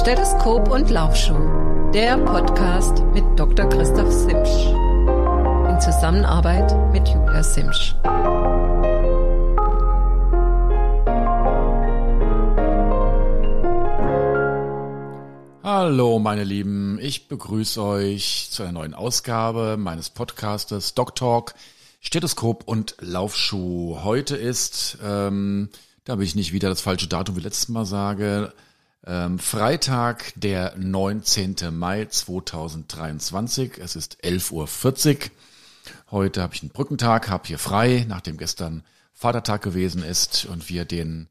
Stethoskop und Laufschuh, der Podcast mit Dr. Christoph Simsch. In Zusammenarbeit mit Julia Simsch. Hallo meine Lieben, ich begrüße euch zu einer neuen Ausgabe meines Podcastes Doc Talk, Stethoskop und Laufschuh. Heute ist, ähm, damit ich nicht wieder das falsche Datum wie letztes Mal sage, Freitag, der 19. Mai 2023. Es ist 11.40 Uhr. Heute habe ich einen Brückentag, habe hier frei, nachdem gestern Vatertag gewesen ist und wir den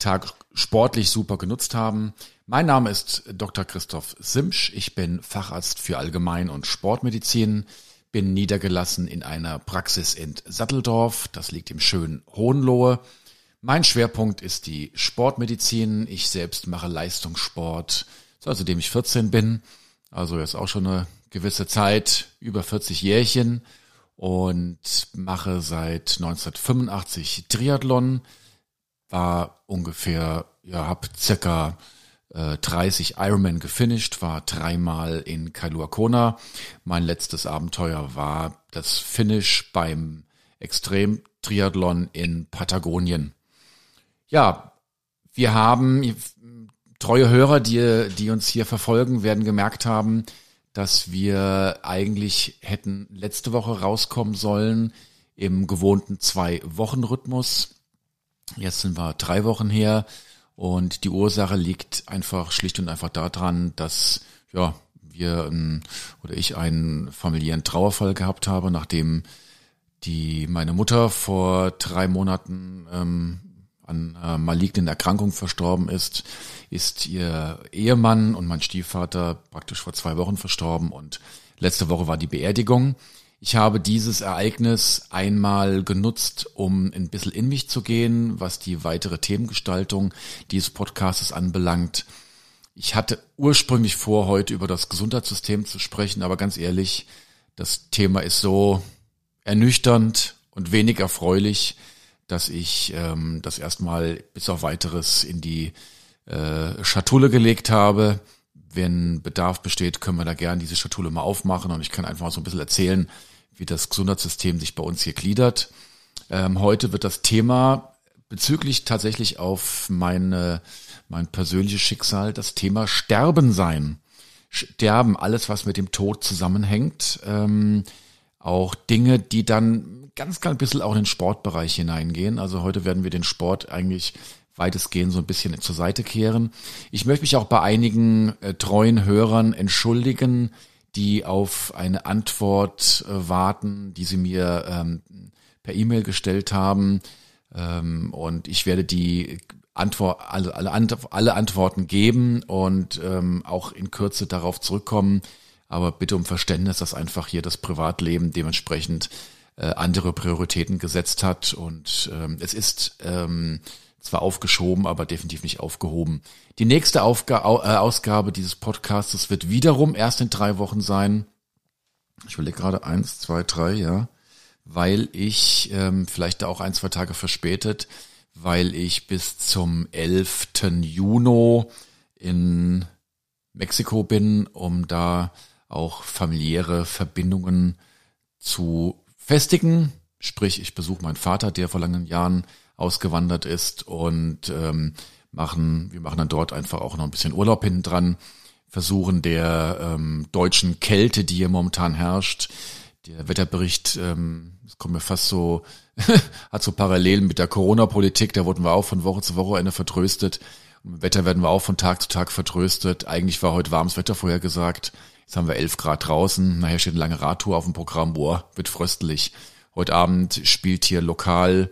Tag sportlich super genutzt haben. Mein Name ist Dr. Christoph Simsch. Ich bin Facharzt für Allgemein- und Sportmedizin, bin niedergelassen in einer Praxis in Satteldorf. Das liegt im schönen Hohenlohe. Mein Schwerpunkt ist die Sportmedizin. Ich selbst mache Leistungssport, seitdem ich 14 bin. Also jetzt auch schon eine gewisse Zeit, über 40 Jährchen und mache seit 1985 Triathlon. War ungefähr, ja, hab circa äh, 30 Ironman gefinisht, war dreimal in Kailua Kona. Mein letztes Abenteuer war das Finish beim Extrem-Triathlon in Patagonien. Ja, wir haben treue Hörer, die, die uns hier verfolgen, werden gemerkt haben, dass wir eigentlich hätten letzte Woche rauskommen sollen im gewohnten Zwei-Wochen-Rhythmus. Jetzt sind wir drei Wochen her und die Ursache liegt einfach schlicht und einfach daran, dass ja wir ähm, oder ich einen familiären Trauerfall gehabt habe, nachdem die meine Mutter vor drei Monaten ähm, an äh, malignen Erkrankung verstorben ist, ist ihr Ehemann und mein Stiefvater praktisch vor zwei Wochen verstorben und letzte Woche war die Beerdigung. Ich habe dieses Ereignis einmal genutzt, um ein bisschen in mich zu gehen, was die weitere Themengestaltung dieses Podcasts anbelangt. Ich hatte ursprünglich vor, heute über das Gesundheitssystem zu sprechen, aber ganz ehrlich, das Thema ist so ernüchternd und wenig erfreulich, dass ich ähm, das erstmal bis auf weiteres in die äh, Schatulle gelegt habe. Wenn Bedarf besteht, können wir da gerne diese Schatulle mal aufmachen und ich kann einfach mal so ein bisschen erzählen, wie das Gesundheitssystem sich bei uns hier gliedert. Ähm, heute wird das Thema bezüglich tatsächlich auf meine, mein persönliches Schicksal das Thema Sterben sein. Sterben, alles was mit dem Tod zusammenhängt. Ähm, auch Dinge, die dann ganz klein bisschen auch in den Sportbereich hineingehen. Also heute werden wir den Sport eigentlich weitestgehend so ein bisschen zur Seite kehren. Ich möchte mich auch bei einigen äh, treuen Hörern entschuldigen, die auf eine Antwort äh, warten, die sie mir ähm, per E-Mail gestellt haben. Ähm, und ich werde die Antwort, alle, alle, alle Antworten geben und ähm, auch in Kürze darauf zurückkommen. Aber bitte um Verständnis, dass einfach hier das Privatleben dementsprechend äh, andere Prioritäten gesetzt hat. Und ähm, es ist ähm, zwar aufgeschoben, aber definitiv nicht aufgehoben. Die nächste Aufga äh, Ausgabe dieses Podcasts wird wiederum erst in drei Wochen sein. Ich überlege gerade eins, zwei, drei, ja. Weil ich ähm, vielleicht da auch ein, zwei Tage verspätet, weil ich bis zum 11. Juni in Mexiko bin, um da auch familiäre Verbindungen zu festigen. Sprich, ich besuche meinen Vater, der vor langen Jahren ausgewandert ist und ähm, machen, wir machen dann dort einfach auch noch ein bisschen Urlaub hinten dran, versuchen der ähm, deutschen Kälte, die hier momentan herrscht, der Wetterbericht, ähm, das kommt mir fast so, hat so Parallelen mit der Corona-Politik, da wurden wir auch von Woche zu Woche vertröstet. Und im Wetter werden wir auch von Tag zu Tag vertröstet. Eigentlich war heute warmes Wetter vorhergesagt. Jetzt haben wir 11 Grad draußen. Nachher steht eine lange Radtour auf dem Programm. Boah, wird fröstelig. Heute Abend spielt hier lokal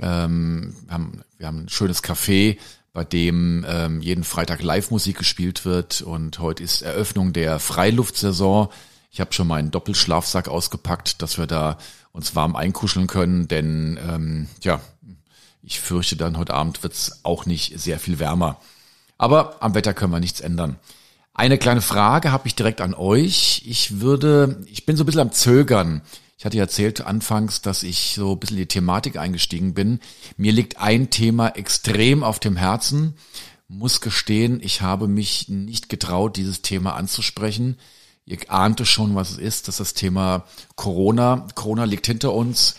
ähm, wir, haben, wir haben ein schönes Café, bei dem ähm, jeden Freitag Live-Musik gespielt wird und heute ist Eröffnung der Freiluftsaison. Ich habe schon meinen Doppelschlafsack ausgepackt, dass wir da uns warm einkuscheln können, denn ähm, ja, ich fürchte dann heute Abend wird's auch nicht sehr viel wärmer. Aber am Wetter können wir nichts ändern. Eine kleine Frage habe ich direkt an euch. Ich würde, ich bin so ein bisschen am Zögern. Ich hatte erzählt anfangs, dass ich so ein bisschen in die Thematik eingestiegen bin. Mir liegt ein Thema extrem auf dem Herzen, muss gestehen, ich habe mich nicht getraut, dieses Thema anzusprechen. Ihr ahnte schon, was es ist. Das ist das Thema Corona. Corona liegt hinter uns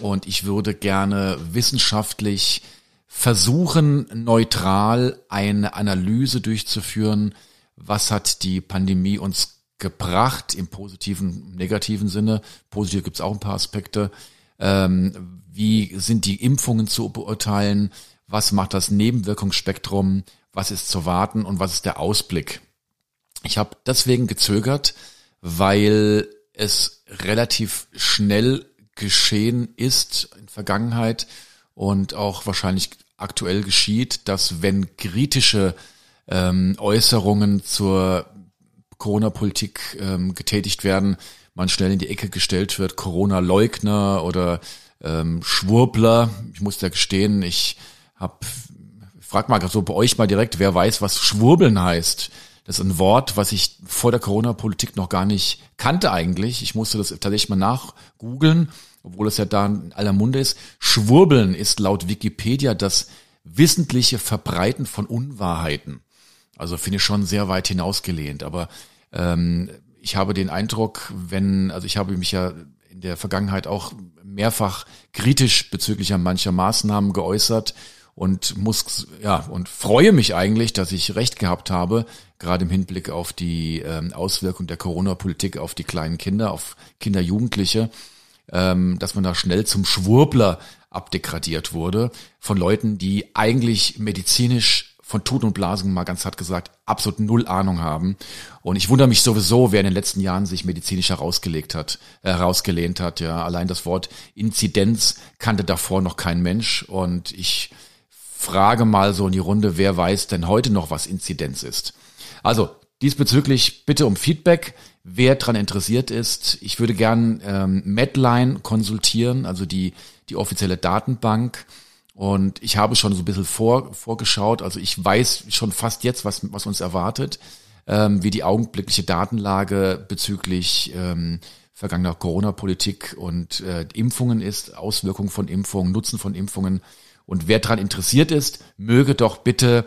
und ich würde gerne wissenschaftlich versuchen, neutral eine Analyse durchzuführen. Was hat die Pandemie uns gebracht im positiven, negativen Sinne? Positiv gibt es auch ein paar Aspekte. Ähm, wie sind die Impfungen zu beurteilen? Was macht das Nebenwirkungsspektrum? Was ist zu warten und was ist der Ausblick? Ich habe deswegen gezögert, weil es relativ schnell geschehen ist in Vergangenheit und auch wahrscheinlich aktuell geschieht, dass wenn kritische ähm, Äußerungen zur Corona-Politik ähm, getätigt werden, man schnell in die Ecke gestellt wird, Corona-Leugner oder ähm, Schwurbler. Ich muss da gestehen, ich habe, frag mal so bei euch mal direkt, wer weiß, was Schwurbeln heißt. Das ist ein Wort, was ich vor der Corona-Politik noch gar nicht kannte eigentlich. Ich musste das tatsächlich mal nachgoogeln, obwohl es ja da in aller Munde ist. Schwurbeln ist laut Wikipedia das wissentliche Verbreiten von Unwahrheiten. Also finde ich schon sehr weit hinausgelehnt. Aber ähm, ich habe den Eindruck, wenn, also ich habe mich ja in der Vergangenheit auch mehrfach kritisch bezüglich mancher Maßnahmen geäußert und muss ja und freue mich eigentlich, dass ich recht gehabt habe, gerade im Hinblick auf die ähm, Auswirkung der Corona-Politik auf die kleinen Kinder, auf Kinder, Jugendliche, ähm, dass man da schnell zum Schwurbler abdegradiert wurde von Leuten, die eigentlich medizinisch von Tut und Blasen mal ganz hart gesagt absolut null Ahnung haben. Und ich wundere mich sowieso, wer in den letzten Jahren sich medizinisch herausgelegt hat, äh, herausgelehnt hat. Ja, allein das Wort Inzidenz kannte davor noch kein Mensch. Und ich frage mal so in die Runde, wer weiß denn heute noch, was Inzidenz ist? Also diesbezüglich bitte um Feedback, wer dran interessiert ist. Ich würde gern ähm, Medline konsultieren, also die die offizielle Datenbank. Und ich habe schon so ein bisschen vor, vorgeschaut. Also ich weiß schon fast jetzt, was, was uns erwartet, ähm, wie die augenblickliche Datenlage bezüglich ähm, vergangener Corona-Politik und äh, Impfungen ist, Auswirkungen von Impfungen, Nutzen von Impfungen. Und wer daran interessiert ist, möge doch bitte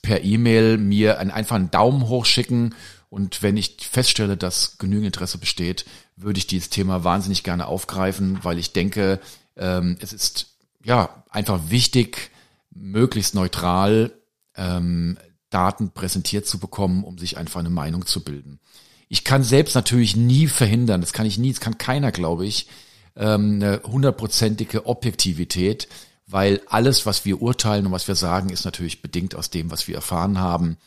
per E-Mail mir einen einfachen Daumen hoch schicken. Und wenn ich feststelle, dass genügend Interesse besteht, würde ich dieses Thema wahnsinnig gerne aufgreifen, weil ich denke, ähm, es ist ja einfach wichtig, möglichst neutral ähm, Daten präsentiert zu bekommen, um sich einfach eine Meinung zu bilden. Ich kann selbst natürlich nie verhindern, das kann ich nie, das kann keiner, glaube ich, ähm, eine hundertprozentige Objektivität, weil alles, was wir urteilen und was wir sagen, ist natürlich bedingt aus dem, was wir erfahren haben,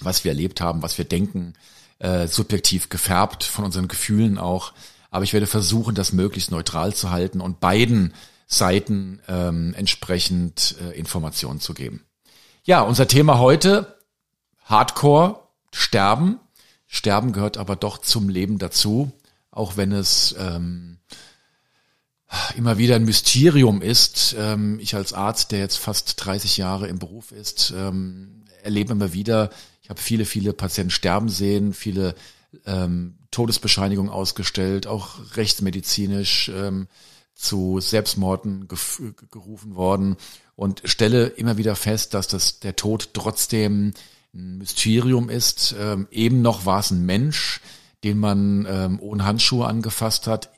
was wir erlebt haben, was wir denken, äh, subjektiv gefärbt von unseren Gefühlen auch. Aber ich werde versuchen, das möglichst neutral zu halten und beiden Seiten ähm, entsprechend äh, Informationen zu geben. Ja, unser Thema heute, Hardcore, Sterben. Sterben gehört aber doch zum Leben dazu, auch wenn es ähm, immer wieder ein Mysterium ist. Ähm, ich als Arzt, der jetzt fast 30 Jahre im Beruf ist, ähm, erlebe immer wieder, ich habe viele, viele Patienten sterben sehen, viele ähm, Todesbescheinigung ausgestellt, auch rechtsmedizinisch ähm, zu Selbstmorden gerufen worden und stelle immer wieder fest, dass das der Tod trotzdem ein Mysterium ist. Ähm, eben noch war es ein Mensch, den man ähm, ohne Handschuhe angefasst hat.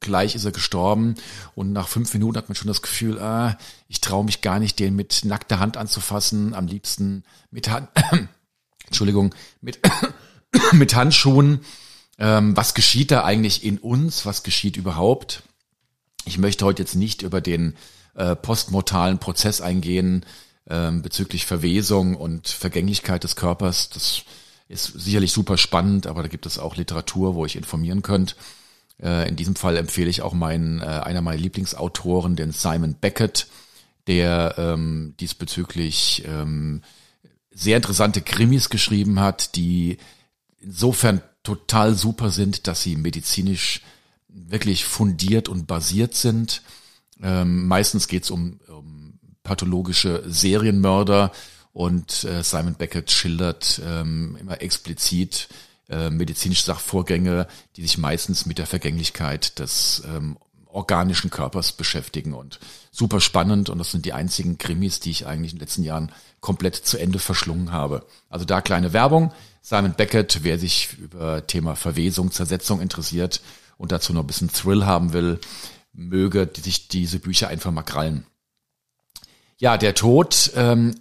Gleich ist er gestorben und nach fünf Minuten hat man schon das Gefühl, ah, ich traue mich gar nicht, den mit nackter Hand anzufassen, am liebsten mit Hand, Entschuldigung, mit, mit Handschuhen. Ähm, was geschieht da eigentlich in uns? Was geschieht überhaupt? Ich möchte heute jetzt nicht über den äh, postmortalen Prozess eingehen ähm, bezüglich Verwesung und Vergänglichkeit des Körpers. Das ist sicherlich super spannend, aber da gibt es auch Literatur, wo ich informieren könnt. Äh, in diesem Fall empfehle ich auch meinen, äh, einer meiner Lieblingsautoren, den Simon Beckett, der ähm, diesbezüglich ähm, sehr interessante Krimis geschrieben hat, die insofern total super sind, dass sie medizinisch wirklich fundiert und basiert sind. Ähm, meistens geht es um, um pathologische Serienmörder und äh, Simon Beckett schildert ähm, immer explizit äh, medizinische Sachvorgänge, die sich meistens mit der Vergänglichkeit des ähm, organischen Körpers beschäftigen und super spannend und das sind die einzigen Krimis, die ich eigentlich in den letzten Jahren komplett zu Ende verschlungen habe. Also da kleine Werbung. Simon Beckett, wer sich über Thema Verwesung, Zersetzung interessiert und dazu noch ein bisschen Thrill haben will, möge sich diese Bücher einfach mal krallen. Ja, der Tod, ähm,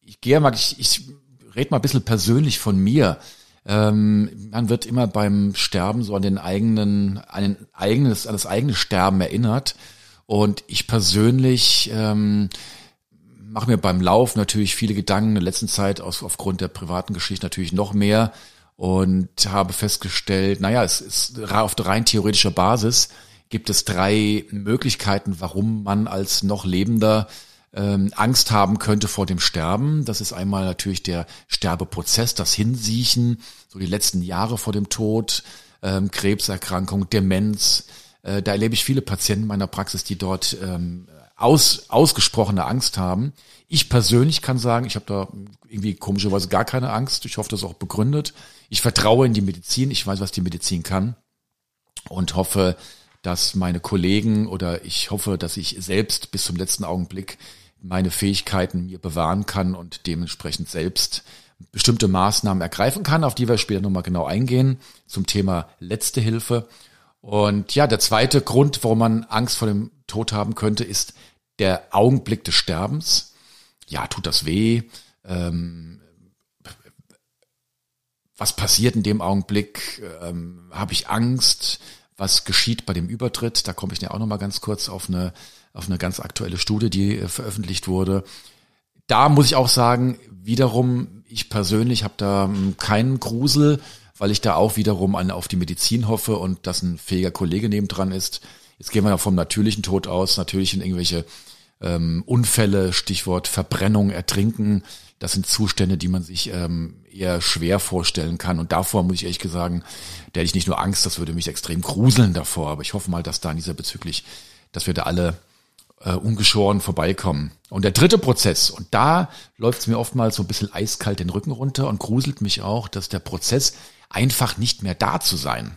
ich gehe mal, ich, ich rede mal ein bisschen persönlich von mir. Ähm, man wird immer beim Sterben so an den eigenen, an den eigenes, an das eigene Sterben erinnert. Und ich persönlich ähm, mache mir beim Lauf natürlich viele Gedanken in der letzten Zeit aus, aufgrund der privaten Geschichte natürlich noch mehr und habe festgestellt, naja, es ist auf rein theoretischer Basis gibt es drei Möglichkeiten, warum man als noch Lebender ähm, Angst haben könnte vor dem Sterben. Das ist einmal natürlich der Sterbeprozess, das Hinsiechen, so die letzten Jahre vor dem Tod, ähm, Krebserkrankung, Demenz. Äh, da erlebe ich viele Patienten in meiner Praxis, die dort ähm, aus, ausgesprochene Angst haben. Ich persönlich kann sagen, ich habe da irgendwie komischerweise gar keine Angst. Ich hoffe, das ist auch begründet. Ich vertraue in die Medizin. Ich weiß, was die Medizin kann und hoffe, dass meine Kollegen oder ich hoffe, dass ich selbst bis zum letzten Augenblick meine Fähigkeiten mir bewahren kann und dementsprechend selbst bestimmte Maßnahmen ergreifen kann, auf die wir später nochmal genau eingehen, zum Thema letzte Hilfe. Und ja, der zweite Grund, warum man Angst vor dem Tod haben könnte, ist der Augenblick des Sterbens. Ja, tut das weh? Ähm, was passiert in dem Augenblick? Ähm, Habe ich Angst? Was geschieht bei dem Übertritt? Da komme ich ja auch nochmal ganz kurz auf eine auf eine ganz aktuelle Studie, die äh, veröffentlicht wurde. Da muss ich auch sagen, wiederum, ich persönlich habe da hm, keinen Grusel, weil ich da auch wiederum an, auf die Medizin hoffe und dass ein fähiger Kollege nebendran ist. Jetzt gehen wir ja vom natürlichen Tod aus, natürlich in irgendwelche ähm, Unfälle, Stichwort Verbrennung, Ertrinken. Das sind Zustände, die man sich ähm, eher schwer vorstellen kann. Und davor muss ich ehrlich sagen, da hätte ich nicht nur Angst, das würde mich extrem gruseln davor. Aber ich hoffe mal, dass da in dieser bezüglich, dass wir da alle äh, ungeschoren vorbeikommen. Und der dritte Prozess, und da läuft es mir oftmals so ein bisschen eiskalt den Rücken runter und gruselt mich auch, dass der Prozess einfach nicht mehr da zu sein.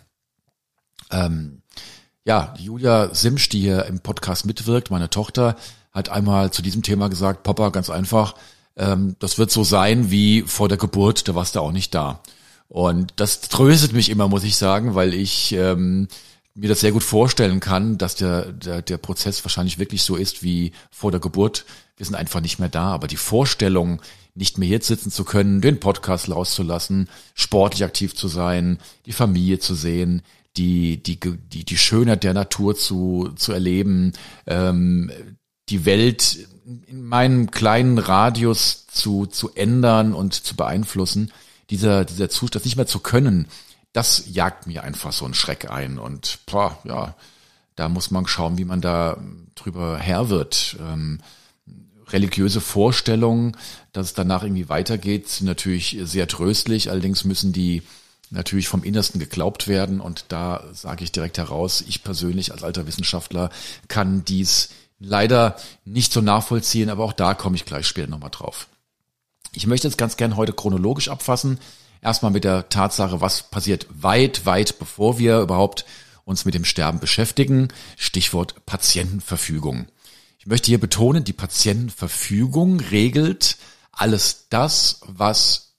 Ähm, ja, Julia Simsch, die hier im Podcast mitwirkt, meine Tochter, hat einmal zu diesem Thema gesagt, Papa, ganz einfach, ähm, das wird so sein wie vor der Geburt, da warst du auch nicht da. Und das tröstet mich immer, muss ich sagen, weil ich ähm, mir das sehr gut vorstellen kann, dass der, der, der Prozess wahrscheinlich wirklich so ist wie vor der Geburt. Wir sind einfach nicht mehr da, aber die Vorstellung, nicht mehr jetzt sitzen zu können, den Podcast rauszulassen, sportlich aktiv zu sein, die Familie zu sehen, die, die, die, die Schönheit der Natur zu, zu erleben, ähm, die Welt in meinem kleinen Radius zu, zu ändern und zu beeinflussen, dieser, dieser Zustand, nicht mehr zu können, das jagt mir einfach so einen Schreck ein. Und boah, ja, da muss man schauen, wie man da drüber Herr wird. Ähm, religiöse Vorstellungen, dass es danach irgendwie weitergeht, sind natürlich sehr tröstlich. Allerdings müssen die natürlich vom Innersten geglaubt werden. Und da sage ich direkt heraus, ich persönlich als alter Wissenschaftler kann dies leider nicht so nachvollziehen, aber auch da komme ich gleich später nochmal drauf. Ich möchte jetzt ganz gern heute chronologisch abfassen. Erstmal mit der Tatsache, was passiert weit, weit bevor wir überhaupt uns mit dem Sterben beschäftigen. Stichwort Patientenverfügung. Ich möchte hier betonen, die Patientenverfügung regelt alles das, was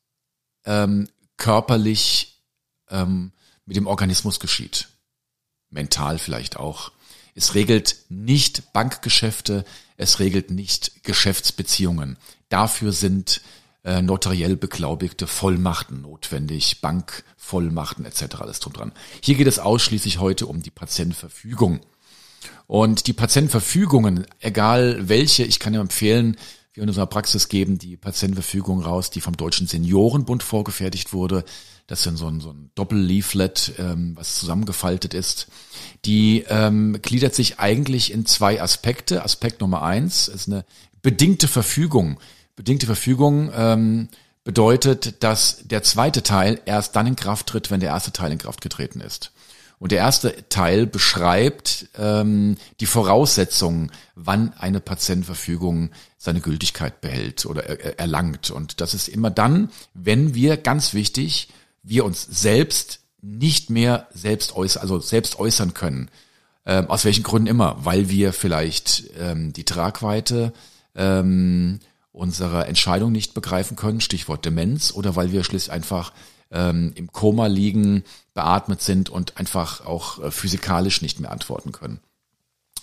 ähm, körperlich ähm, mit dem Organismus geschieht. Mental vielleicht auch. Es regelt nicht Bankgeschäfte, es regelt nicht Geschäftsbeziehungen. Dafür sind äh, notariell beglaubigte Vollmachten notwendig, Bankvollmachten etc. alles drum dran. Hier geht es ausschließlich heute um die Patientenverfügung. Und die Patientenverfügungen, egal welche, ich kann ja empfehlen, wir in unserer Praxis geben die Patientenverfügung raus, die vom Deutschen Seniorenbund vorgefertigt wurde. Das ist so ein, so ein Doppelleaflet, ähm, was zusammengefaltet ist. Die ähm, gliedert sich eigentlich in zwei Aspekte. Aspekt Nummer eins ist eine bedingte Verfügung Bedingte Verfügung ähm, bedeutet, dass der zweite Teil erst dann in Kraft tritt, wenn der erste Teil in Kraft getreten ist. Und der erste Teil beschreibt ähm, die Voraussetzungen, wann eine Patientenverfügung seine Gültigkeit behält oder er, erlangt. Und das ist immer dann, wenn wir, ganz wichtig, wir uns selbst nicht mehr selbst äußern, also selbst äußern können Ähm, aus welchen Gründen immer? Weil wir vielleicht ähm, die Tragweite ähm, unserer Entscheidung nicht begreifen können, Stichwort Demenz, oder weil wir schließlich einfach ähm, im Koma liegen, beatmet sind und einfach auch äh, physikalisch nicht mehr antworten können.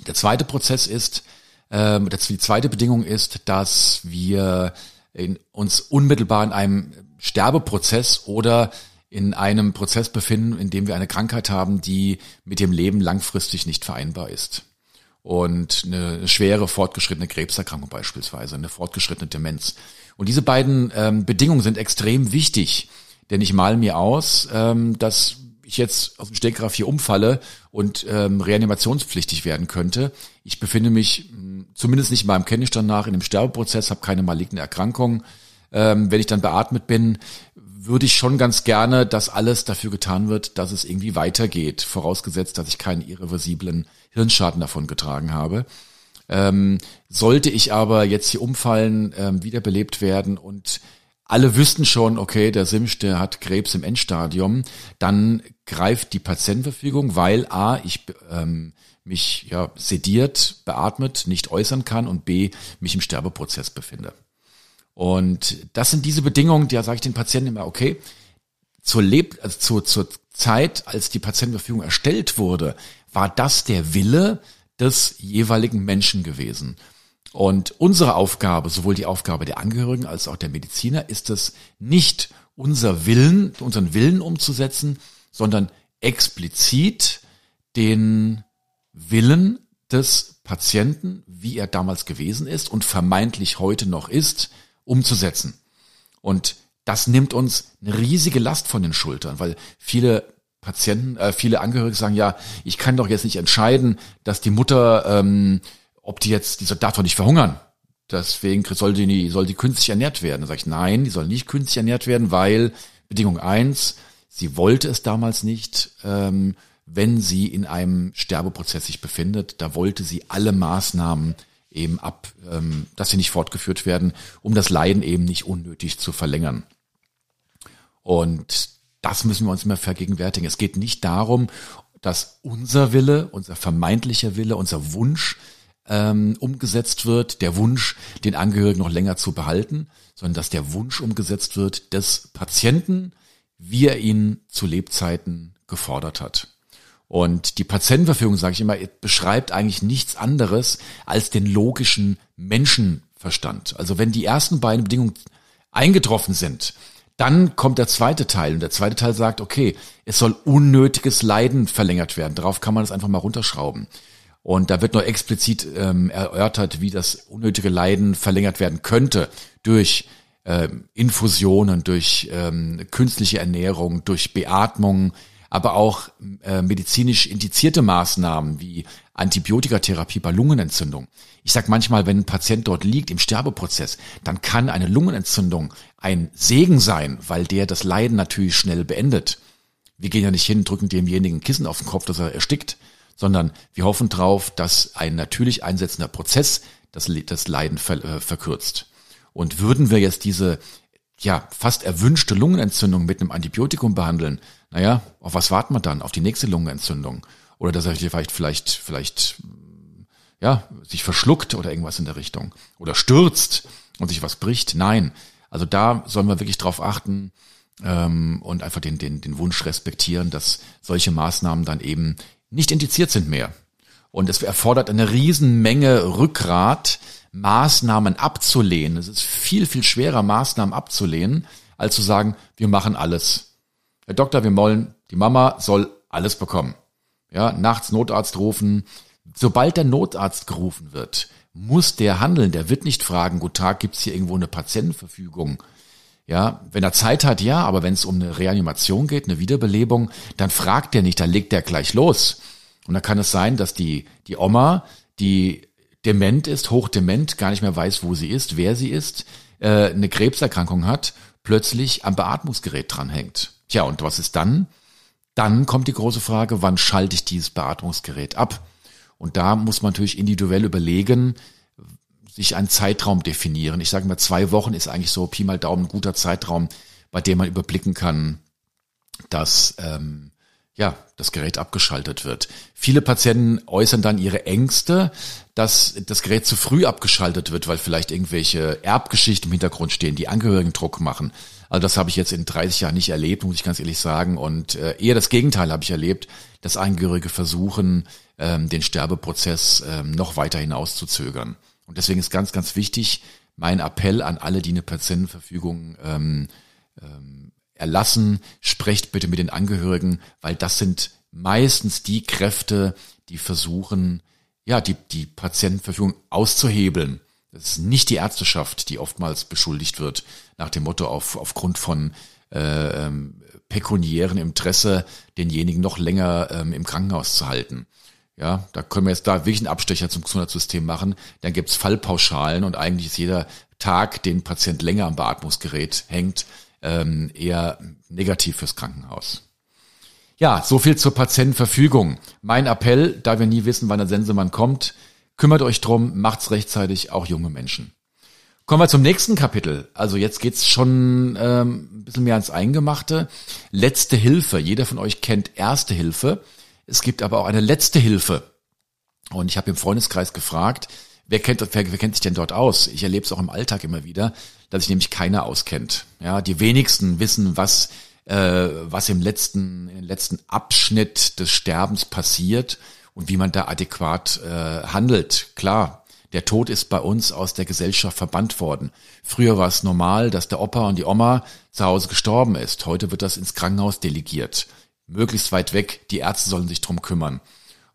Der zweite Prozess ist, ähm, die zweite Bedingung ist, dass wir in, uns unmittelbar in einem Sterbeprozess oder in einem Prozess befinden, in dem wir eine Krankheit haben, die mit dem Leben langfristig nicht vereinbar ist. Und eine schwere fortgeschrittene Krebserkrankung beispielsweise, eine fortgeschrittene Demenz. Und diese beiden ähm, Bedingungen sind extrem wichtig, denn ich male mir aus, ähm, dass ich jetzt auf dem Stegreif hier umfalle und ähm, reanimationspflichtig werden könnte. Ich befinde mich mh, zumindest nicht meinem Kenntnisstand nach in einem Sterbeprozess, habe keine maligne Erkrankung. Ähm, wenn ich dann beatmet bin, würde ich schon ganz gerne, dass alles dafür getan wird, dass es irgendwie weitergeht, vorausgesetzt, dass ich keinen irreversiblen Hirnschaden davon getragen habe. Ähm, sollte ich aber jetzt hier umfallen, ähm, wiederbelebt werden und alle wüssten schon, okay, der Simsch, der hat Krebs im Endstadium, dann greift die Patientenverfügung, weil A, ich ähm, mich ja sediert, beatmet, nicht äußern kann und B, mich im Sterbeprozess befinde. Und das sind diese Bedingungen, da sage ich den Patienten immer, okay, zur, Leb also zur, zur Zeit, als die Patientenverfügung erstellt wurde, war das der Wille des jeweiligen Menschen gewesen. Und unsere Aufgabe, sowohl die Aufgabe der Angehörigen als auch der Mediziner, ist es nicht unser Willen, unseren Willen umzusetzen, sondern explizit den Willen des Patienten, wie er damals gewesen ist und vermeintlich heute noch ist, umzusetzen. Und das nimmt uns eine riesige Last von den Schultern, weil viele Patienten, äh, viele Angehörige sagen, ja, ich kann doch jetzt nicht entscheiden, dass die Mutter, ähm, ob die jetzt, die darf doch nicht verhungern. Deswegen soll die, soll die künstlich ernährt werden. Da sage ich, nein, die soll nicht künstlich ernährt werden, weil Bedingung eins, sie wollte es damals nicht, ähm, wenn sie in einem Sterbeprozess sich befindet. Da wollte sie alle Maßnahmen eben ab, ähm, dass sie nicht fortgeführt werden, um das Leiden eben nicht unnötig zu verlängern. Und das müssen wir uns immer vergegenwärtigen. Es geht nicht darum, dass unser Wille, unser vermeintlicher Wille, unser Wunsch ähm, umgesetzt wird, der Wunsch, den Angehörigen noch länger zu behalten, sondern dass der Wunsch umgesetzt wird des Patienten, wie er ihn zu Lebzeiten gefordert hat. Und die Patientenverfügung, sage ich immer, beschreibt eigentlich nichts anderes als den logischen Menschenverstand. Also wenn die ersten beiden Bedingungen eingetroffen sind, dann kommt der zweite Teil und der zweite Teil sagt, okay, es soll unnötiges Leiden verlängert werden. Darauf kann man das einfach mal runterschrauben. Und da wird nur explizit ähm, erörtert, wie das unnötige Leiden verlängert werden könnte durch ähm, Infusionen, durch ähm, künstliche Ernährung, durch Beatmung, aber auch äh, medizinisch indizierte Maßnahmen wie Antibiotikatherapie bei Lungenentzündung. Ich sage manchmal, wenn ein Patient dort liegt im Sterbeprozess, dann kann eine Lungenentzündung ein Segen sein, weil der das Leiden natürlich schnell beendet. Wir gehen ja nicht hin, drücken demjenigen Kissen auf den Kopf, dass er erstickt, sondern wir hoffen drauf, dass ein natürlich einsetzender Prozess das, das Leiden ver, äh, verkürzt. Und würden wir jetzt diese ja, fast erwünschte Lungenentzündung mit einem Antibiotikum behandeln, naja, auf was warten wir dann? Auf die nächste Lungenentzündung? Oder dass er vielleicht, vielleicht, vielleicht, ja, sich verschluckt oder irgendwas in der Richtung. Oder stürzt und sich was bricht. Nein. Also da sollen wir wirklich drauf achten ähm, und einfach den, den, den Wunsch respektieren, dass solche Maßnahmen dann eben nicht indiziert sind mehr. Und es erfordert eine Riesenmenge Rückgrat, Maßnahmen abzulehnen. Es ist viel, viel schwerer, Maßnahmen abzulehnen, als zu sagen, wir machen alles. Herr Doktor, wir wollen, die Mama soll alles bekommen. Ja, nachts Notarzt rufen. Sobald der Notarzt gerufen wird, muss der handeln. Der wird nicht fragen, gut Tag, gibt's hier irgendwo eine Patientenverfügung? Ja, wenn er Zeit hat, ja, aber wenn es um eine Reanimation geht, eine Wiederbelebung, dann fragt er nicht, dann legt er gleich los. Und dann kann es sein, dass die, die Oma, die dement ist, hochdement, gar nicht mehr weiß, wo sie ist, wer sie ist, äh, eine Krebserkrankung hat, plötzlich am Beatmungsgerät dranhängt. Tja, und was ist dann? Dann kommt die große Frage, wann schalte ich dieses Beatmungsgerät ab? Und da muss man natürlich individuell überlegen, sich einen Zeitraum definieren. Ich sage mal, zwei Wochen ist eigentlich so Pi mal Daumen ein guter Zeitraum, bei dem man überblicken kann, dass ähm, ja, das Gerät abgeschaltet wird. Viele Patienten äußern dann ihre Ängste, dass das Gerät zu früh abgeschaltet wird, weil vielleicht irgendwelche Erbgeschichten im Hintergrund stehen, die Angehörigen Druck machen. Also das habe ich jetzt in 30 Jahren nicht erlebt, muss ich ganz ehrlich sagen. Und äh, eher das Gegenteil habe ich erlebt, dass Angehörige versuchen, ähm, den Sterbeprozess ähm, noch weiter hinauszuzögern. Und deswegen ist ganz, ganz wichtig, mein Appell an alle, die eine Patientenverfügung ähm, ähm, erlassen, sprecht bitte mit den Angehörigen, weil das sind meistens die Kräfte, die versuchen, ja, die, die Patientenverfügung auszuhebeln. Das ist nicht die Ärzteschaft, die oftmals beschuldigt wird, nach dem Motto auf, aufgrund von äh, ähm, pekuniären Interesse, denjenigen noch länger ähm, im Krankenhaus zu halten. Ja, da können wir jetzt da wirklich einen Abstecher zum Gesundheitssystem machen. Dann gibt's Fallpauschalen und eigentlich ist jeder Tag, den Patient länger am Beatmungsgerät hängt, ähm, eher negativ fürs Krankenhaus. Ja, so viel zur Patientenverfügung. Mein Appell, da wir nie wissen, wann der Sensemann kommt, kümmert euch drum, macht's rechtzeitig, auch junge Menschen. Kommen wir zum nächsten Kapitel. Also jetzt geht's schon ähm, ein bisschen mehr ans Eingemachte. Letzte Hilfe. Jeder von euch kennt Erste Hilfe. Es gibt aber auch eine letzte Hilfe. Und ich habe im Freundeskreis gefragt, wer kennt, wer, wer kennt sich denn dort aus? Ich erlebe es auch im Alltag immer wieder, dass sich nämlich keiner auskennt. Ja, die wenigsten wissen, was äh, was im letzten im letzten Abschnitt des Sterbens passiert und wie man da adäquat äh, handelt. Klar, der Tod ist bei uns aus der Gesellschaft verbannt worden. Früher war es normal, dass der Opa und die Oma zu Hause gestorben ist. Heute wird das ins Krankenhaus delegiert möglichst weit weg, die Ärzte sollen sich drum kümmern.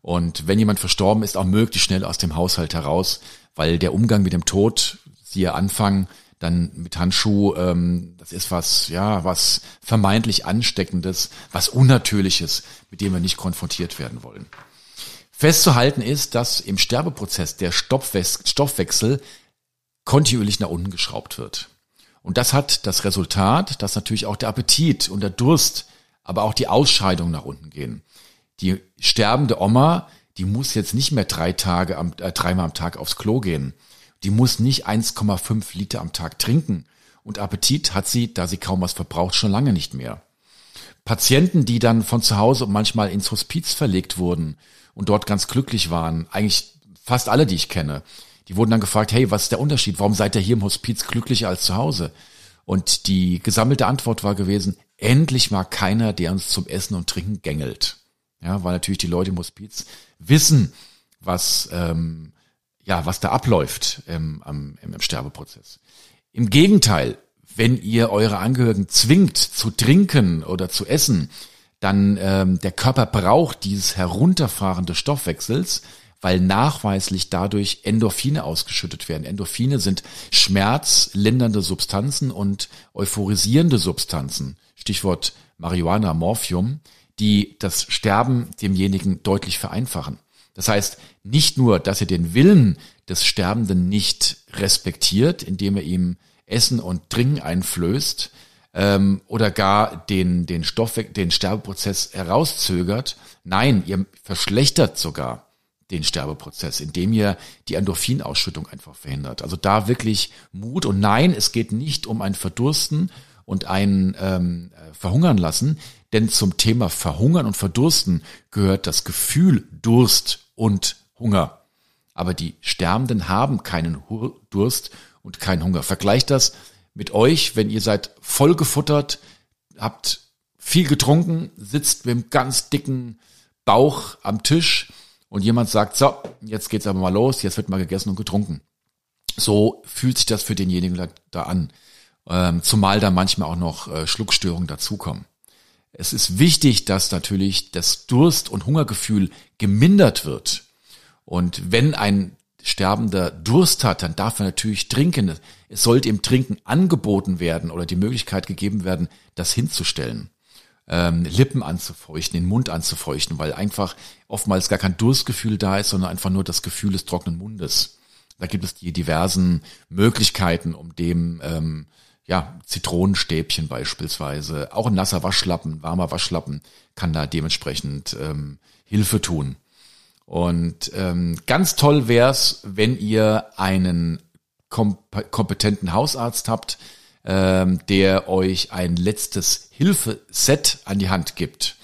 Und wenn jemand verstorben ist, auch möglichst schnell aus dem Haushalt heraus, weil der Umgang mit dem Tod, siehe Anfang, dann mit Handschuh, ähm, das ist was, ja, was vermeintlich Ansteckendes, was Unnatürliches, mit dem wir nicht konfrontiert werden wollen. Festzuhalten ist, dass im Sterbeprozess der Stoffwechsel kontinuierlich nach unten geschraubt wird. Und das hat das Resultat, dass natürlich auch der Appetit und der Durst aber auch die Ausscheidung nach unten gehen. Die sterbende Oma, die muss jetzt nicht mehr drei Tage am, äh, dreimal am Tag aufs Klo gehen. Die muss nicht 1,5 Liter am Tag trinken. Und Appetit hat sie, da sie kaum was verbraucht, schon lange nicht mehr. Patienten, die dann von zu Hause manchmal ins Hospiz verlegt wurden und dort ganz glücklich waren, eigentlich fast alle, die ich kenne, die wurden dann gefragt, hey, was ist der Unterschied? Warum seid ihr hier im Hospiz glücklicher als zu Hause? Und die gesammelte Antwort war gewesen, endlich mal keiner, der uns zum Essen und Trinken gängelt. Ja, weil natürlich die Leute im Hospiz wissen, was, ähm, ja, was da abläuft ähm, am, im, im Sterbeprozess. Im Gegenteil, wenn ihr eure Angehörigen zwingt zu trinken oder zu essen, dann ähm, der Körper braucht dieses Herunterfahren des Stoffwechsels, weil nachweislich dadurch Endorphine ausgeschüttet werden. Endorphine sind schmerzlindernde Substanzen und euphorisierende Substanzen. Stichwort Marihuana, Morphium, die das Sterben demjenigen deutlich vereinfachen. Das heißt, nicht nur, dass ihr den Willen des Sterbenden nicht respektiert, indem er ihm Essen und Trinken einflößt, ähm, oder gar den, den Stoffweg, den Sterbeprozess herauszögert. Nein, ihr verschlechtert sogar den Sterbeprozess, indem ihr die Endorphinausschüttung einfach verhindert. Also da wirklich Mut und nein, es geht nicht um ein Verdursten und ein ähm, Verhungern lassen, denn zum Thema Verhungern und Verdursten gehört das Gefühl Durst und Hunger. Aber die Sterbenden haben keinen Durst und keinen Hunger. Vergleicht das mit euch, wenn ihr seid voll gefuttert, habt viel getrunken, sitzt mit einem ganz dicken Bauch am Tisch und jemand sagt, so, jetzt geht's aber mal los, jetzt wird mal gegessen und getrunken. So fühlt sich das für denjenigen da an. Ähm, zumal da manchmal auch noch äh, Schluckstörungen dazukommen. Es ist wichtig, dass natürlich das Durst- und Hungergefühl gemindert wird. Und wenn ein Sterbender Durst hat, dann darf er natürlich trinken. Es sollte ihm Trinken angeboten werden oder die Möglichkeit gegeben werden, das hinzustellen ähm, Lippen anzufeuchten, den Mund anzufeuchten, weil einfach oftmals gar kein Durstgefühl da ist, sondern einfach nur das Gefühl des trockenen Mundes. Da gibt es die diversen Möglichkeiten, um dem ähm, ja, Zitronenstäbchen beispielsweise, auch ein nasser Waschlappen, warmer Waschlappen kann da dementsprechend ähm, Hilfe tun. Und ähm, ganz toll wär's, wenn ihr einen kompetenten Hausarzt habt, ähm, der euch ein letztes Hilfeset an die Hand gibt.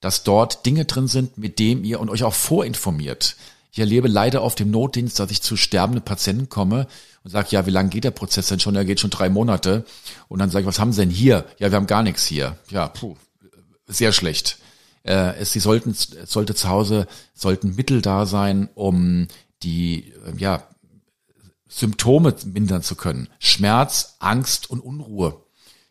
dass dort Dinge drin sind, mit dem ihr und euch auch vorinformiert. Ich erlebe leider auf dem Notdienst, dass ich zu sterbenden Patienten komme und sage, ja, wie lange geht der Prozess denn schon? Er geht schon drei Monate. Und dann sage ich, was haben Sie denn hier? Ja, wir haben gar nichts hier. Ja, puh, sehr schlecht. Äh, es, sie sollten, sollte zu Hause, sollten Mittel da sein, um die, äh, ja, Symptome mindern zu können. Schmerz, Angst und Unruhe.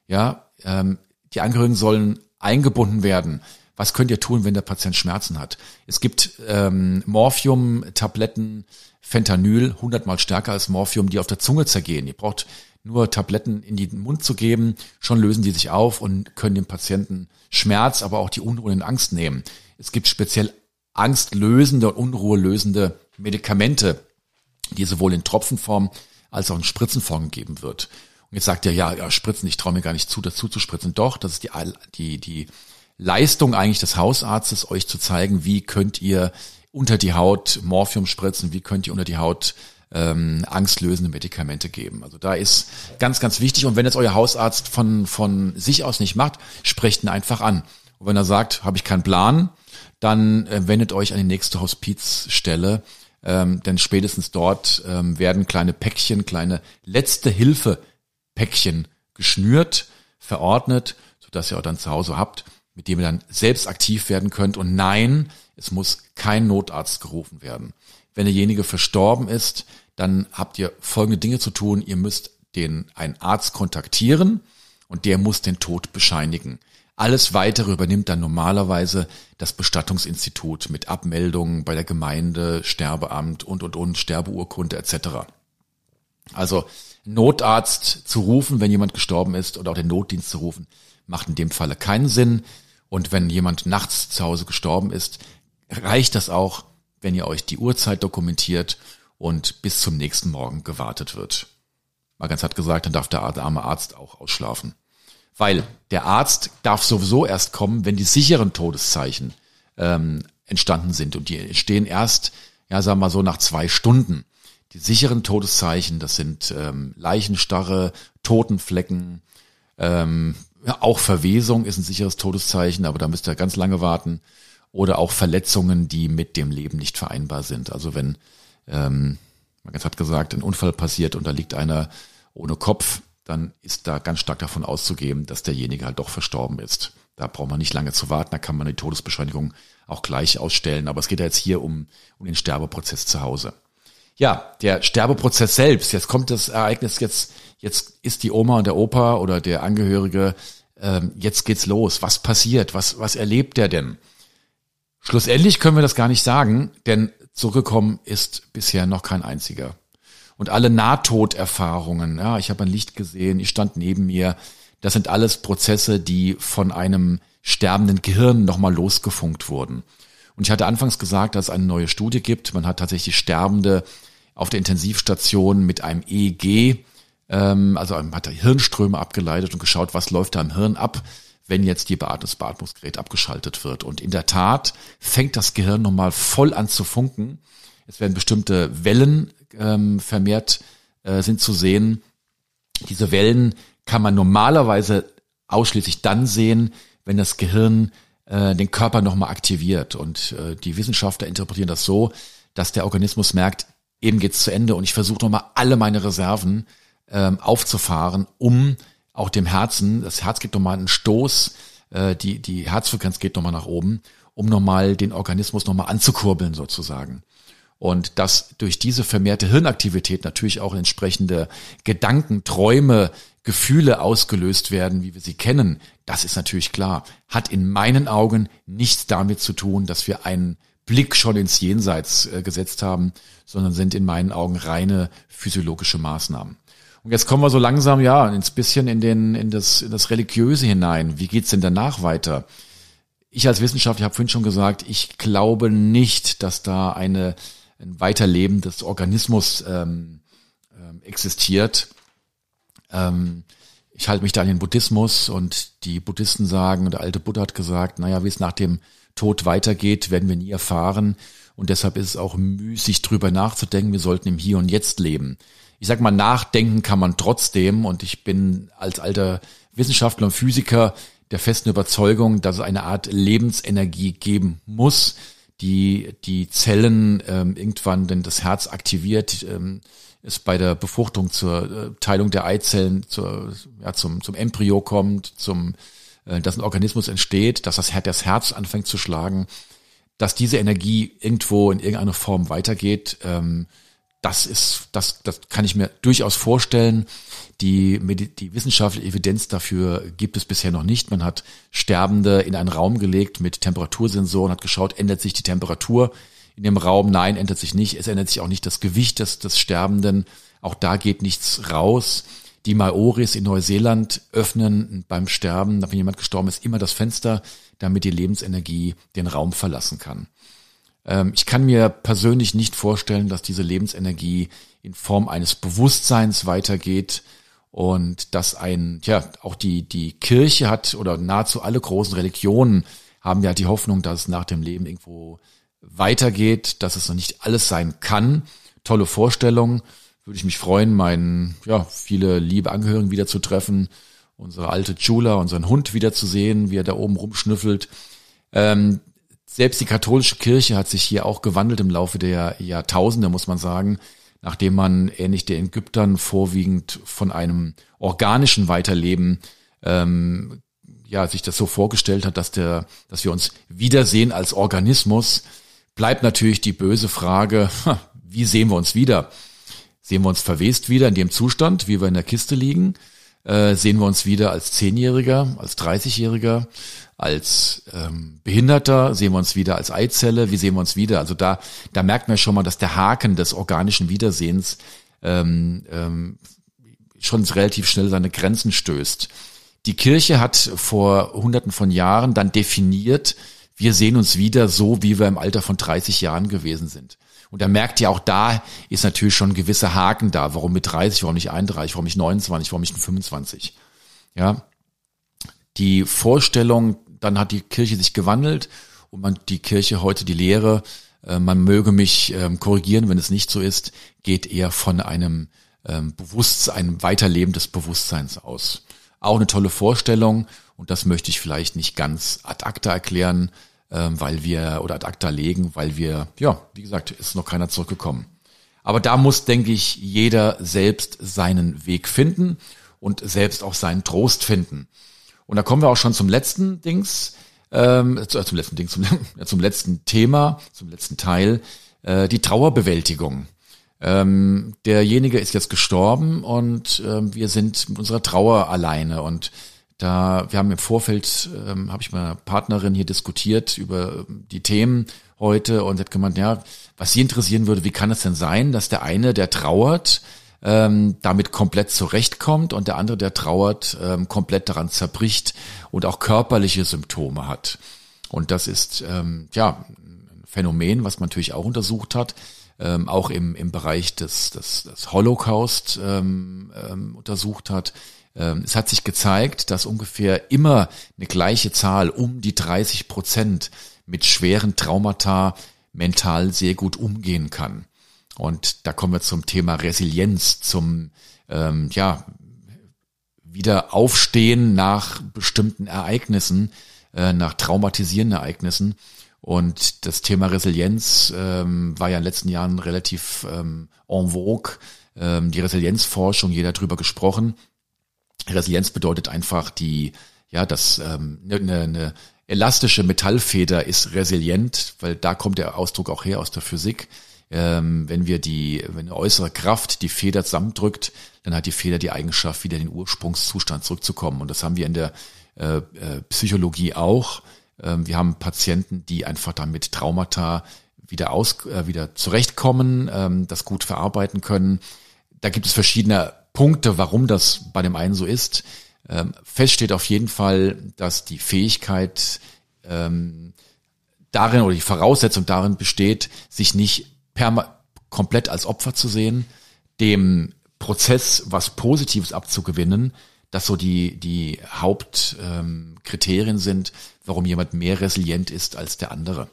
Ja, ähm, die Angehörigen sollen eingebunden werden. Was könnt ihr tun, wenn der Patient Schmerzen hat? Es gibt ähm, Morphium-Tabletten, Fentanyl, hundertmal stärker als Morphium, die auf der Zunge zergehen. Ihr braucht nur Tabletten in den Mund zu geben, schon lösen die sich auf und können dem Patienten Schmerz, aber auch die Unruhe und Angst nehmen. Es gibt speziell angstlösende und unruhelösende Medikamente, die sowohl in Tropfenform als auch in Spritzenform gegeben wird. Und jetzt sagt er, ja, ja, Spritzen, ich traue mir gar nicht zu, dazu zu spritzen. Doch, das ist die, die, die Leistung eigentlich des Hausarztes, euch zu zeigen, wie könnt ihr unter die Haut Morphium spritzen, wie könnt ihr unter die Haut ähm, angstlösende Medikamente geben. Also da ist ganz, ganz wichtig. Und wenn jetzt euer Hausarzt von, von sich aus nicht macht, sprecht ihn einfach an. Und wenn er sagt, habe ich keinen Plan, dann äh, wendet euch an die nächste Hospizstelle ähm, denn spätestens dort ähm, werden kleine Päckchen, kleine letzte Hilfe Päckchen geschnürt, verordnet, sodass ihr auch dann zu Hause habt, mit dem ihr dann selbst aktiv werden könnt. Und nein, es muss kein Notarzt gerufen werden. Wenn derjenige verstorben ist, dann habt ihr folgende Dinge zu tun. Ihr müsst den einen Arzt kontaktieren und der muss den Tod bescheinigen. Alles weitere übernimmt dann normalerweise das Bestattungsinstitut mit Abmeldungen bei der Gemeinde, Sterbeamt und, und, und, Sterbeurkunde etc. Also Notarzt zu rufen, wenn jemand gestorben ist oder auch den Notdienst zu rufen, macht in dem Falle keinen Sinn. Und wenn jemand nachts zu Hause gestorben ist, reicht das auch, wenn ihr euch die Uhrzeit dokumentiert und bis zum nächsten Morgen gewartet wird. Mal ganz hat gesagt, dann darf der arme Arzt auch ausschlafen. Weil der Arzt darf sowieso erst kommen, wenn die sicheren Todeszeichen ähm, entstanden sind. Und die entstehen erst, ja, sagen wir mal so, nach zwei Stunden. Die sicheren Todeszeichen, das sind ähm, Leichenstarre, Totenflecken, ähm, ja, auch Verwesung ist ein sicheres Todeszeichen, aber da müsst ihr ganz lange warten. Oder auch Verletzungen, die mit dem Leben nicht vereinbar sind. Also wenn, ähm, man hat gesagt, ein Unfall passiert und da liegt einer ohne Kopf, dann ist da ganz stark davon auszugehen, dass derjenige halt doch verstorben ist. Da braucht man nicht lange zu warten, da kann man die Todesbeschleunigung auch gleich ausstellen. Aber es geht ja jetzt hier um, um den Sterbeprozess zu Hause. Ja, der Sterbeprozess selbst, jetzt kommt das Ereignis, jetzt, jetzt ist die Oma und der Opa oder der Angehörige, ähm, jetzt geht's los. Was passiert? Was, was erlebt der denn? Schlussendlich können wir das gar nicht sagen, denn zurückgekommen ist bisher noch kein einziger und alle Nahtoderfahrungen. Ja, ich habe ein Licht gesehen, ich stand neben mir. Das sind alles Prozesse, die von einem sterbenden Gehirn nochmal losgefunkt wurden. Und ich hatte anfangs gesagt, dass es eine neue Studie gibt. Man hat tatsächlich Sterbende auf der Intensivstation mit einem EEG, ähm, also man hat da Hirnströme abgeleitet und geschaut, was läuft da im Hirn ab, wenn jetzt die Beatmungs Beatmungsgerät abgeschaltet wird. Und in der Tat fängt das Gehirn nochmal voll an zu funken. Es werden bestimmte Wellen ähm, vermehrt äh, sind zu sehen. Diese Wellen kann man normalerweise ausschließlich dann sehen, wenn das Gehirn äh, den Körper nochmal aktiviert. Und äh, die Wissenschaftler interpretieren das so, dass der Organismus merkt, eben geht's zu Ende und ich versuche nochmal alle meine Reserven ähm, aufzufahren, um auch dem Herzen, das Herz gibt nochmal einen Stoß, äh, die, die Herzfrequenz geht nochmal nach oben, um nochmal den Organismus nochmal anzukurbeln sozusagen. Und dass durch diese vermehrte Hirnaktivität natürlich auch entsprechende Gedanken, Träume, Gefühle ausgelöst werden, wie wir sie kennen, das ist natürlich klar. Hat in meinen Augen nichts damit zu tun, dass wir einen Blick schon ins Jenseits äh, gesetzt haben, sondern sind in meinen Augen reine physiologische Maßnahmen. Und jetzt kommen wir so langsam ja ins bisschen in den in das in das religiöse hinein. Wie geht's denn danach weiter? Ich als Wissenschaftler habe vorhin schon gesagt, ich glaube nicht, dass da eine ein Weiterleben des Organismus ähm, ähm, existiert. Ähm, ich halte mich da an den Buddhismus und die Buddhisten sagen, der alte Buddha hat gesagt, naja, wie es nach dem Tod weitergeht, werden wir nie erfahren. Und deshalb ist es auch müßig, drüber nachzudenken. Wir sollten im Hier und Jetzt leben. Ich sag mal, nachdenken kann man trotzdem. Und ich bin als alter Wissenschaftler und Physiker der festen Überzeugung, dass es eine Art Lebensenergie geben muss, die die Zellen ähm, irgendwann, denn das Herz aktiviert, ähm, es bei der Befruchtung zur äh, Teilung der Eizellen, zur, ja, zum, zum Embryo kommt, zum, äh, dass ein Organismus entsteht, dass das, das Herz anfängt zu schlagen, dass diese Energie irgendwo in irgendeiner Form weitergeht, ähm, das ist, das, das kann ich mir durchaus vorstellen. Die, die wissenschaftliche Evidenz dafür gibt es bisher noch nicht. Man hat Sterbende in einen Raum gelegt mit Temperatursensoren, hat geschaut, ändert sich die Temperatur in dem Raum? Nein, ändert sich nicht. Es ändert sich auch nicht das Gewicht des, des Sterbenden. Auch da geht nichts raus. Die Maoris in Neuseeland öffnen beim Sterben, wenn jemand gestorben ist, immer das Fenster, damit die Lebensenergie den Raum verlassen kann. Ähm, ich kann mir persönlich nicht vorstellen, dass diese Lebensenergie in Form eines Bewusstseins weitergeht und dass ein, ja, auch die, die Kirche hat oder nahezu alle großen Religionen haben ja die Hoffnung, dass es nach dem Leben irgendwo weitergeht, dass es noch nicht alles sein kann. Tolle Vorstellung. Würde ich mich freuen, meinen, ja, viele liebe Angehörigen wieder zu treffen, unsere alte Chula, unseren Hund wieder zu sehen, wie er da oben rumschnüffelt. Ähm, selbst die katholische Kirche hat sich hier auch gewandelt im Laufe der Jahrtausende, muss man sagen, nachdem man ähnlich den Ägyptern vorwiegend von einem organischen Weiterleben ähm, ja sich das so vorgestellt hat, dass der, dass wir uns wiedersehen als Organismus, bleibt natürlich die böse Frage: Wie sehen wir uns wieder? Sehen wir uns verwest wieder in dem Zustand, wie wir in der Kiste liegen? Äh, sehen wir uns wieder als Zehnjähriger, als Dreißigjähriger, als ähm, Behinderter? Sehen wir uns wieder als Eizelle? Wie sehen wir uns wieder? Also da, da merkt man schon mal, dass der Haken des organischen Wiedersehens ähm, ähm, schon relativ schnell seine Grenzen stößt. Die Kirche hat vor hunderten von Jahren dann definiert, wir sehen uns wieder so, wie wir im Alter von 30 Jahren gewesen sind. Und er merkt ja auch da ist natürlich schon ein gewisser Haken da. Warum mit 30, warum nicht 31, warum nicht 29, warum nicht 25? Ja. Die Vorstellung, dann hat die Kirche sich gewandelt und man, die Kirche heute die Lehre, äh, man möge mich ähm, korrigieren, wenn es nicht so ist, geht eher von einem ähm, Bewusstsein, einem Weiterleben des Bewusstseins aus. Auch eine tolle Vorstellung und das möchte ich vielleicht nicht ganz ad acta erklären, ähm, weil wir, oder ad acta legen, weil wir, ja, wie gesagt, ist noch keiner zurückgekommen. Aber da muss, denke ich, jeder selbst seinen Weg finden und selbst auch seinen Trost finden. Und da kommen wir auch schon zum letzten Dings, ähm, zum letzten Ding, zum, zum letzten Thema, zum letzten Teil, äh, die Trauerbewältigung. Ähm, derjenige ist jetzt gestorben und ähm, wir sind mit unserer Trauer alleine und da, wir haben im Vorfeld, ähm, habe ich mit einer Partnerin hier diskutiert über ähm, die Themen heute und hat gemeint, ja, was sie interessieren würde, wie kann es denn sein, dass der eine, der trauert, ähm, damit komplett zurechtkommt und der andere, der trauert, ähm, komplett daran zerbricht und auch körperliche Symptome hat. Und das ist ähm, ja ein Phänomen, was man natürlich auch untersucht hat, ähm, auch im, im Bereich des, des, des Holocaust ähm, ähm, untersucht hat. Ähm, es hat sich gezeigt, dass ungefähr immer eine gleiche Zahl, um die 30 Prozent, mit schweren Traumata mental sehr gut umgehen kann. Und da kommen wir zum Thema Resilienz, zum ähm, ja wieder Aufstehen nach bestimmten Ereignissen, äh, nach traumatisierenden Ereignissen. Und das Thema Resilienz ähm, war ja in den letzten Jahren relativ ähm, en vogue. Ähm, die Resilienzforschung, jeder drüber gesprochen. Resilienz bedeutet einfach die, ja, das ähm, eine, eine elastische Metallfeder ist resilient, weil da kommt der Ausdruck auch her aus der Physik. Ähm, wenn wir die, wenn eine äußere Kraft die Feder zusammendrückt, dann hat die Feder die Eigenschaft, wieder in den Ursprungszustand zurückzukommen. Und das haben wir in der äh, äh, Psychologie auch. Ähm, wir haben Patienten, die einfach damit Traumata wieder aus, äh, wieder zurechtkommen, ähm, das gut verarbeiten können. Da gibt es verschiedene Punkte, warum das bei dem einen so ist. Ähm, fest steht auf jeden Fall, dass die Fähigkeit ähm, darin oder die Voraussetzung darin besteht, sich nicht perma komplett als Opfer zu sehen, dem Prozess was Positives abzugewinnen, dass so die, die Hauptkriterien ähm, sind, warum jemand mehr resilient ist als der andere.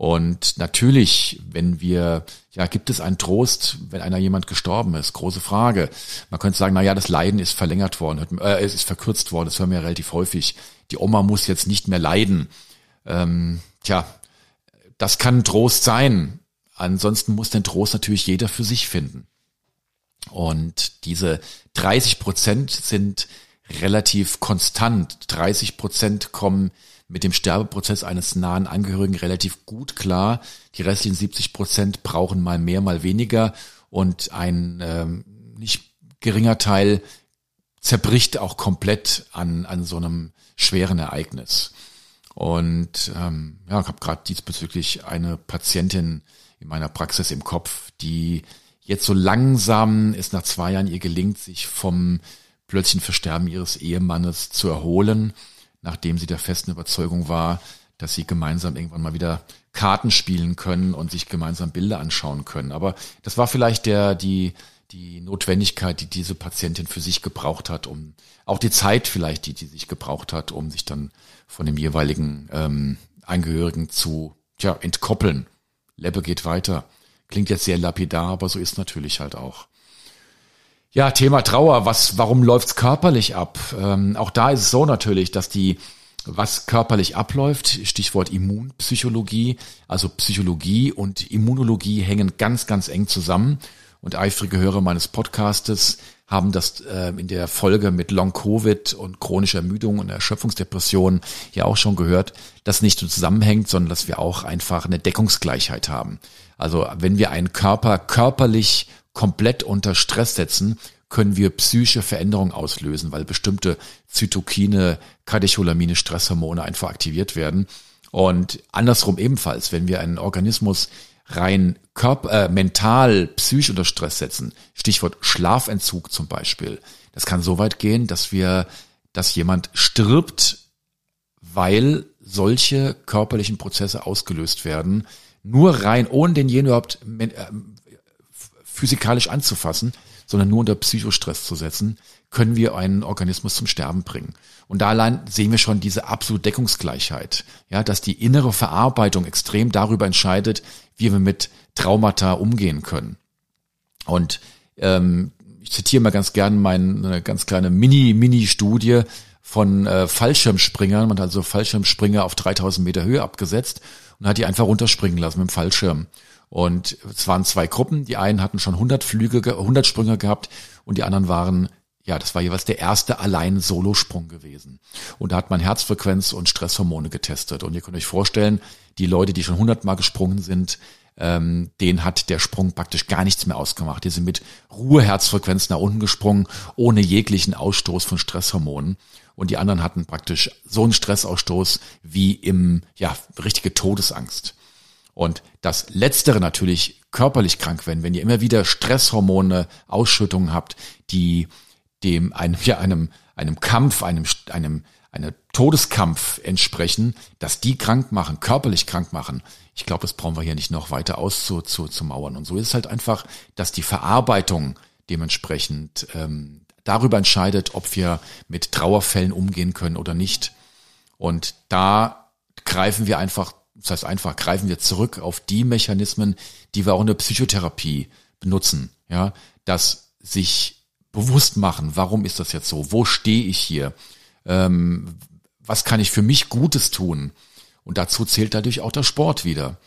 Und natürlich, wenn wir, ja, gibt es einen Trost, wenn einer jemand gestorben ist? Große Frage. Man könnte sagen, na ja, das Leiden ist verlängert worden, äh, es ist verkürzt worden, das hören wir relativ häufig. die Oma muss jetzt nicht mehr leiden. Ähm, tja, das kann Trost sein. Ansonsten muss den Trost natürlich jeder für sich finden. Und diese 30 Prozent sind relativ konstant. 30 Prozent kommen mit dem Sterbeprozess eines nahen Angehörigen relativ gut klar. Die restlichen 70 Prozent brauchen mal mehr, mal weniger. Und ein ähm, nicht geringer Teil zerbricht auch komplett an, an so einem schweren Ereignis. Und ähm, ja, ich habe gerade diesbezüglich eine Patientin in meiner Praxis im Kopf, die jetzt so langsam es nach zwei Jahren ihr gelingt, sich vom plötzlichen Versterben ihres Ehemannes zu erholen, nachdem sie der festen Überzeugung war, dass sie gemeinsam irgendwann mal wieder Karten spielen können und sich gemeinsam Bilder anschauen können. Aber das war vielleicht der, die, die Notwendigkeit, die diese Patientin für sich gebraucht hat, um auch die Zeit vielleicht, die die sich gebraucht hat, um sich dann von dem jeweiligen ähm, Angehörigen zu tja, entkoppeln. Lebbe geht weiter. Klingt jetzt sehr lapidar, aber so ist natürlich halt auch. Ja, Thema Trauer. Was, warum läuft's körperlich ab? Ähm, auch da ist es so natürlich, dass die was körperlich abläuft, Stichwort Immunpsychologie, also Psychologie und Immunologie hängen ganz, ganz eng zusammen und eifrige Hörer meines Podcastes haben das äh, in der Folge mit Long Covid und chronischer Ermüdung und Erschöpfungsdepression ja auch schon gehört, dass nicht nur zusammenhängt, sondern dass wir auch einfach eine Deckungsgleichheit haben. Also wenn wir einen Körper körperlich komplett unter Stress setzen, können wir psychische Veränderungen auslösen, weil bestimmte Zytokine, Katecholamine, Stresshormone einfach aktiviert werden. Und andersrum ebenfalls, wenn wir einen Organismus rein körper, äh, mental, psychisch unter Stress setzen. Stichwort Schlafentzug zum Beispiel. Das kann so weit gehen, dass wir, dass jemand stirbt, weil solche körperlichen Prozesse ausgelöst werden, nur rein, ohne den jenen überhaupt äh, physikalisch anzufassen, sondern nur unter Psychostress zu setzen, können wir einen Organismus zum Sterben bringen. Und da allein sehen wir schon diese absolute Deckungsgleichheit, ja, dass die innere Verarbeitung extrem darüber entscheidet, wie wir mit Traumata umgehen können. Und ähm, ich zitiere mal ganz gern meine ganz kleine Mini-Mini-Studie von äh, Fallschirmspringern. Man hat also Fallschirmspringer auf 3000 Meter Höhe abgesetzt und hat die einfach runterspringen lassen mit dem Fallschirm. Und es waren zwei Gruppen. Die einen hatten schon 100 Flüge, 100 Sprünge gehabt und die anderen waren ja, das war jeweils der erste allein Solosprung gewesen. Und da hat man Herzfrequenz und Stresshormone getestet. Und ihr könnt euch vorstellen, die Leute, die schon hundertmal gesprungen sind, ähm, denen hat der Sprung praktisch gar nichts mehr ausgemacht. Die sind mit Ruheherzfrequenz nach unten gesprungen, ohne jeglichen Ausstoß von Stresshormonen. Und die anderen hatten praktisch so einen Stressausstoß wie im, ja, richtige Todesangst. Und das Letztere natürlich körperlich krank werden, wenn ihr immer wieder Stresshormone, Ausschüttungen habt, die dem einem ja einem einem Kampf, einem einem einem Todeskampf entsprechen, dass die krank machen, körperlich krank machen. Ich glaube, das brauchen wir hier nicht noch weiter auszumauern. Und so ist es halt einfach, dass die Verarbeitung dementsprechend ähm, darüber entscheidet, ob wir mit Trauerfällen umgehen können oder nicht. Und da greifen wir einfach, das heißt einfach, greifen wir zurück auf die Mechanismen, die wir auch in der Psychotherapie benutzen, ja, dass sich bewusst machen, warum ist das jetzt so? Wo stehe ich hier? Ähm, was kann ich für mich Gutes tun? Und dazu zählt natürlich auch der Sport wieder.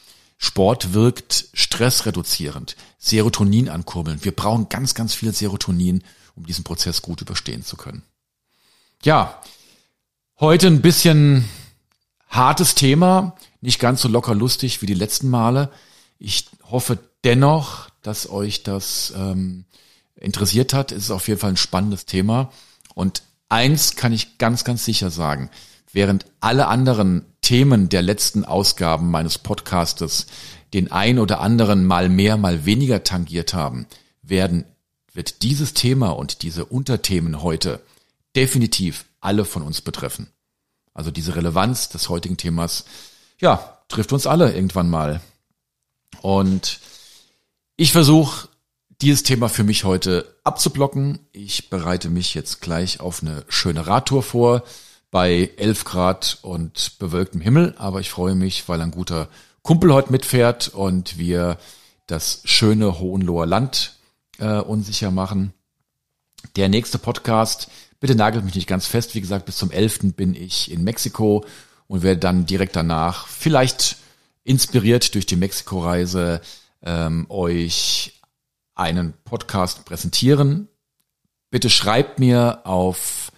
Sport wirkt stressreduzierend, Serotonin ankurbeln. Wir brauchen ganz, ganz viel Serotonin, um diesen Prozess gut überstehen zu können. Ja, heute ein bisschen hartes Thema, nicht ganz so locker lustig wie die letzten Male. Ich hoffe dennoch, dass euch das ähm, interessiert hat, ist es auf jeden Fall ein spannendes Thema. Und eins kann ich ganz, ganz sicher sagen. Während alle anderen Themen der letzten Ausgaben meines Podcastes den ein oder anderen mal mehr, mal weniger tangiert haben, werden, wird dieses Thema und diese Unterthemen heute definitiv alle von uns betreffen. Also diese Relevanz des heutigen Themas, ja, trifft uns alle irgendwann mal. Und ich versuche dieses Thema für mich heute abzublocken. Ich bereite mich jetzt gleich auf eine schöne Radtour vor bei 11 Grad und bewölktem Himmel, aber ich freue mich, weil ein guter Kumpel heute mitfährt und wir das schöne Hohenloher Land äh, unsicher machen. Der nächste Podcast Bitte nagelt mich nicht ganz fest. Wie gesagt, bis zum 11. bin ich in Mexiko und werde dann direkt danach, vielleicht inspiriert durch die Mexiko-Reise, ähm, euch einen Podcast präsentieren. Bitte schreibt mir auf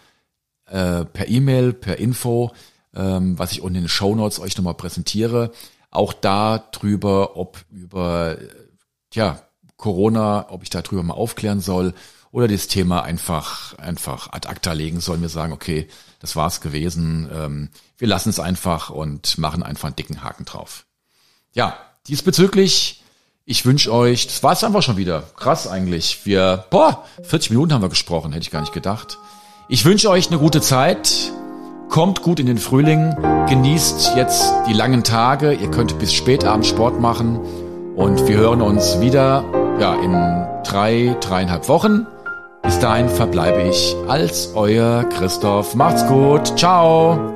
äh, per E-Mail, per Info, ähm, was ich unten in den Show Notes euch nochmal präsentiere. Auch da drüber, ob über ja, Corona, ob ich da drüber mal aufklären soll oder das Thema einfach, einfach ad acta legen soll, mir sagen, okay, das war's gewesen, ähm, wir lassen es einfach und machen einfach einen dicken Haken drauf. Ja, diesbezüglich, ich wünsche euch, das war's einfach schon wieder. Krass eigentlich. Wir, boah, 40 Minuten haben wir gesprochen, hätte ich gar nicht gedacht. Ich wünsche euch eine gute Zeit. Kommt gut in den Frühling, genießt jetzt die langen Tage. Ihr könnt bis spät abends Sport machen und wir hören uns wieder ja, in drei, dreieinhalb Wochen. Bis dahin verbleibe ich als euer Christoph. Macht's gut. Ciao.